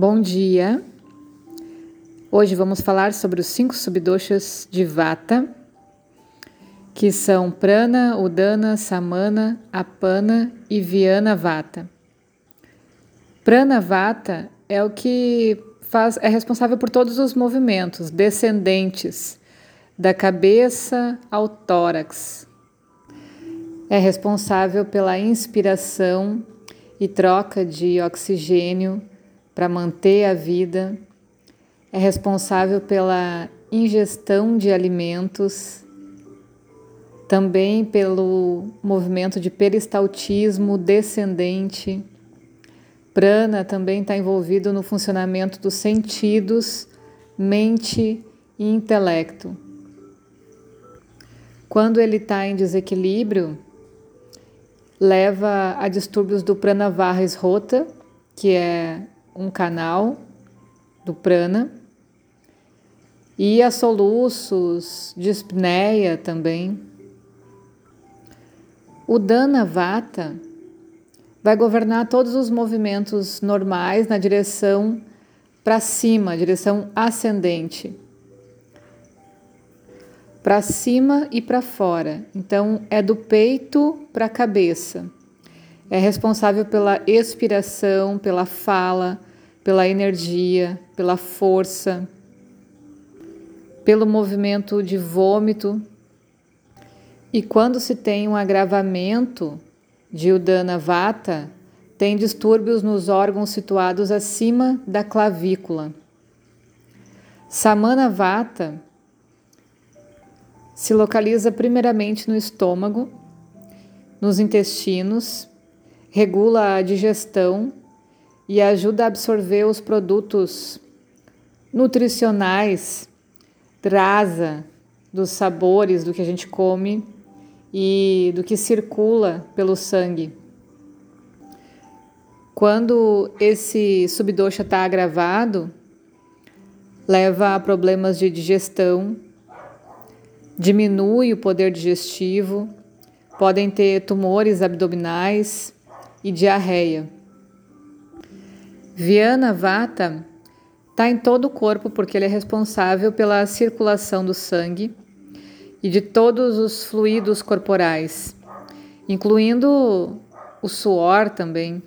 Bom dia. Hoje vamos falar sobre os cinco subdoshas de Vata, que são Prana, Udana, Samana, Apana e Viana Vata. Prana Vata é o que faz, é responsável por todos os movimentos descendentes da cabeça ao tórax. É responsável pela inspiração e troca de oxigênio para manter a vida é responsável pela ingestão de alimentos, também pelo movimento de peristaltismo descendente. Prana também está envolvido no funcionamento dos sentidos, mente e intelecto. Quando ele está em desequilíbrio, leva a distúrbios do Pranavaris Rota, que é um canal do prana, e a soluços, dispneia também. O Dana Vata vai governar todos os movimentos normais na direção para cima, direção ascendente. Para cima e para fora. Então, é do peito para a cabeça. É responsável pela expiração, pela fala, pela energia, pela força pelo movimento de vômito. E quando se tem um agravamento de Udana Vata, tem distúrbios nos órgãos situados acima da clavícula. Samana Vata se localiza primeiramente no estômago, nos intestinos, regula a digestão e ajuda a absorver os produtos nutricionais brasa dos sabores do que a gente come e do que circula pelo sangue. Quando esse subdosha está agravado, leva a problemas de digestão, diminui o poder digestivo, podem ter tumores abdominais e diarreia. Viana Vata Está em todo o corpo porque ele é responsável pela circulação do sangue e de todos os fluidos corporais, incluindo o suor também.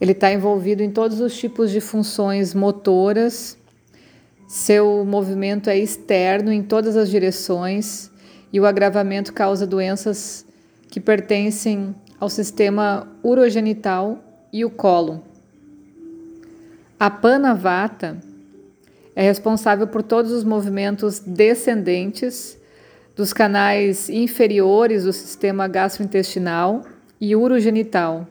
Ele está envolvido em todos os tipos de funções motoras. Seu movimento é externo em todas as direções e o agravamento causa doenças que pertencem ao sistema urogenital e o colo. A Panavata é responsável por todos os movimentos descendentes dos canais inferiores do sistema gastrointestinal e urogenital.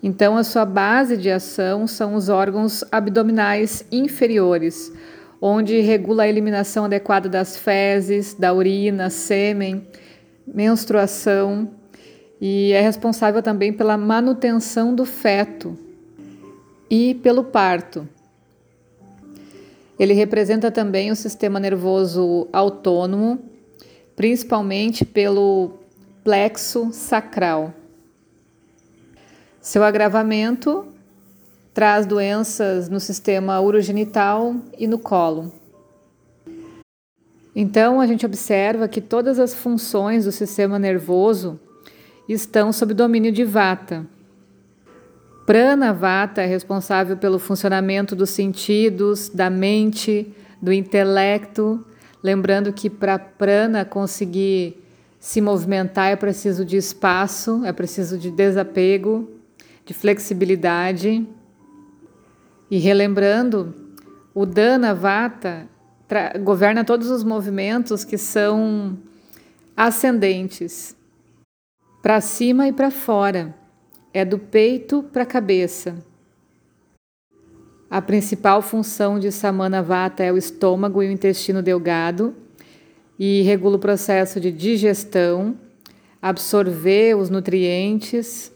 Então, a sua base de ação são os órgãos abdominais inferiores, onde regula a eliminação adequada das fezes, da urina, sêmen, menstruação e é responsável também pela manutenção do feto e pelo parto. Ele representa também o sistema nervoso autônomo, principalmente pelo plexo sacral. Seu agravamento traz doenças no sistema urogenital e no colo. Então, a gente observa que todas as funções do sistema nervoso estão sob domínio de Vata. Pranavata é responsável pelo funcionamento dos sentidos, da mente, do intelecto. Lembrando que para prana conseguir se movimentar é preciso de espaço, é preciso de desapego, de flexibilidade. E relembrando, o Dana Vata governa todos os movimentos que são ascendentes, para cima e para fora é do peito para a cabeça. A principal função de Samana Vata é o estômago e o intestino delgado e regula o processo de digestão, absorver os nutrientes,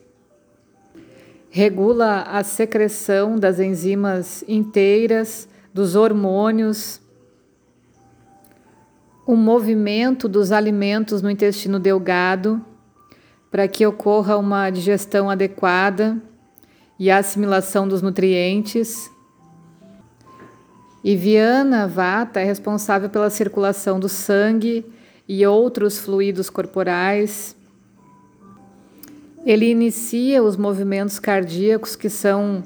regula a secreção das enzimas inteiras, dos hormônios, o movimento dos alimentos no intestino delgado para que ocorra uma digestão adequada e assimilação dos nutrientes. E Viana Vata é responsável pela circulação do sangue e outros fluidos corporais. Ele inicia os movimentos cardíacos que são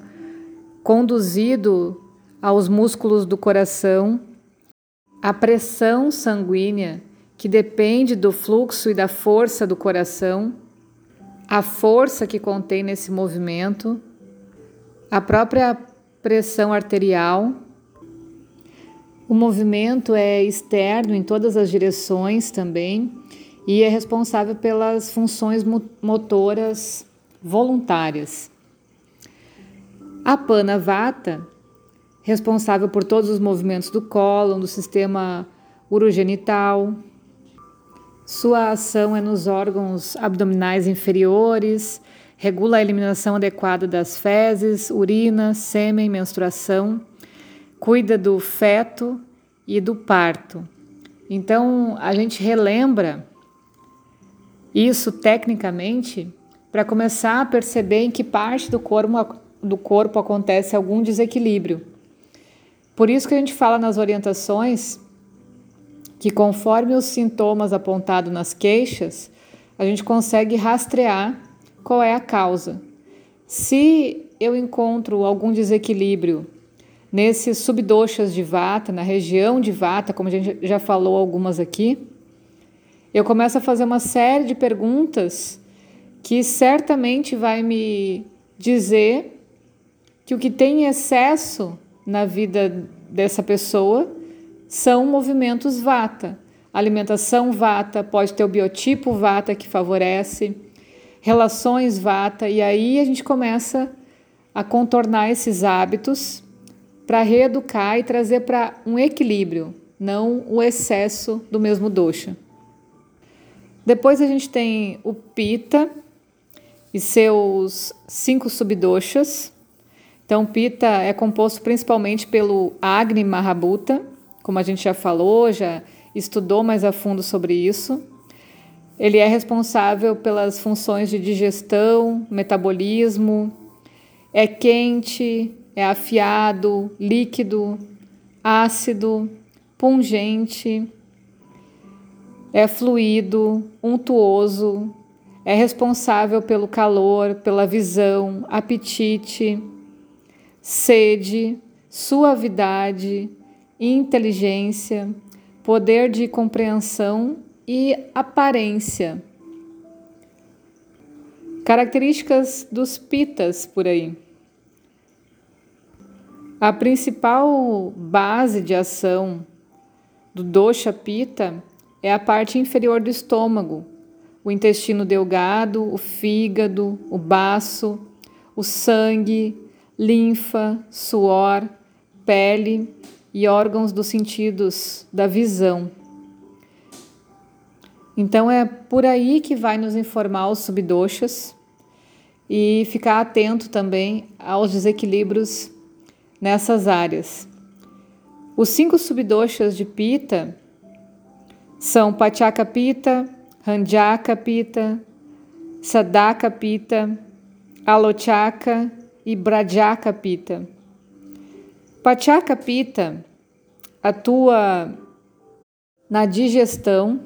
conduzidos aos músculos do coração, a pressão sanguínea, que depende do fluxo e da força do coração, a força que contém nesse movimento, a própria pressão arterial. O movimento é externo em todas as direções também e é responsável pelas funções motoras voluntárias. A Pana Vata, responsável por todos os movimentos do cólon, do sistema urogenital. Sua ação é nos órgãos abdominais inferiores, regula a eliminação adequada das fezes, urina, sêmen, menstruação, cuida do feto e do parto. Então, a gente relembra isso tecnicamente para começar a perceber em que parte do corpo, do corpo acontece algum desequilíbrio. Por isso que a gente fala nas orientações que conforme os sintomas apontados nas queixas, a gente consegue rastrear qual é a causa. Se eu encontro algum desequilíbrio nesses subdoxas de vata, na região de vata, como a gente já falou algumas aqui, eu começo a fazer uma série de perguntas que certamente vai me dizer que o que tem excesso na vida dessa pessoa são movimentos vata. Alimentação vata, pode ter o biotipo vata que favorece, relações vata, e aí a gente começa a contornar esses hábitos para reeducar e trazer para um equilíbrio, não o excesso do mesmo dosha. Depois a gente tem o Pita e seus cinco subdoshas. Então, Pita é composto principalmente pelo Agni Mahabhuta, como a gente já falou, já estudou mais a fundo sobre isso. Ele é responsável pelas funções de digestão, metabolismo, é quente, é afiado, líquido, ácido, pungente. É fluido, untuoso, é responsável pelo calor, pela visão, apetite, sede, suavidade, inteligência, poder de compreensão e aparência. Características dos pitas por aí. A principal base de ação do dosha pita é a parte inferior do estômago, o intestino delgado, o fígado, o baço, o sangue, linfa, suor, pele e órgãos dos sentidos da visão. Então é por aí que vai nos informar os subdoxas e ficar atento também aos desequilíbrios nessas áreas. Os cinco subdoxas de Pita são Pachaka Pita, Handjaka Pita, Sadaka Pita, Alochaka e Brajaka Pita. Pachaka Pita atua na digestão,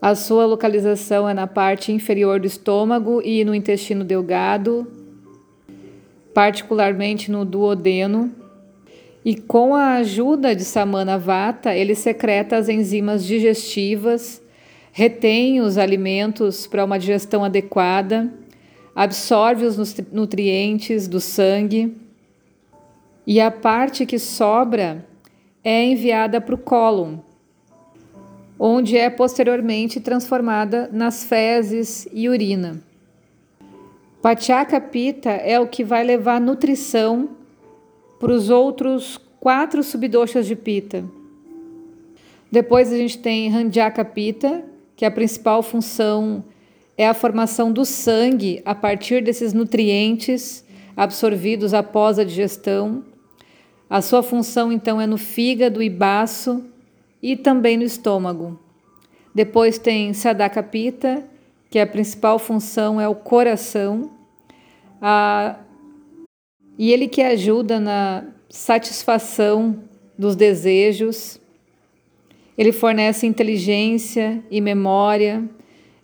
a sua localização é na parte inferior do estômago e no intestino delgado, particularmente no duodeno. E com a ajuda de Samana Vata, ele secreta as enzimas digestivas, retém os alimentos para uma digestão adequada, absorve os nutrientes do sangue e a parte que sobra é enviada para o cólon, onde é posteriormente transformada nas fezes e urina. Pachaka Pita é o que vai levar nutrição para os outros quatro subdoxas de pita. Depois a gente tem Handjaka Pita, que a principal função é a formação do sangue a partir desses nutrientes absorvidos após a digestão. A sua função então é no fígado e baço e também no estômago. Depois tem Sadaka Pita, que a principal função é o coração. A e ele que ajuda na satisfação dos desejos. Ele fornece inteligência e memória.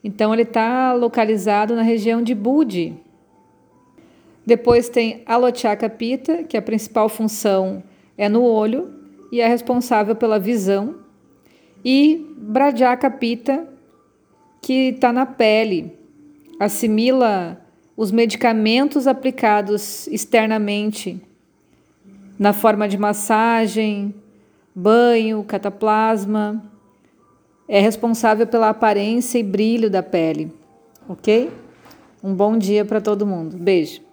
Então ele está localizado na região de Budi. Depois tem Alochaka Pita, que a principal função é no olho e é responsável pela visão. E Brajaka Pita, que está na pele, assimila os medicamentos aplicados externamente na forma de massagem, banho, cataplasma, é responsável pela aparência e brilho da pele, ok? Um bom dia para todo mundo. Beijo.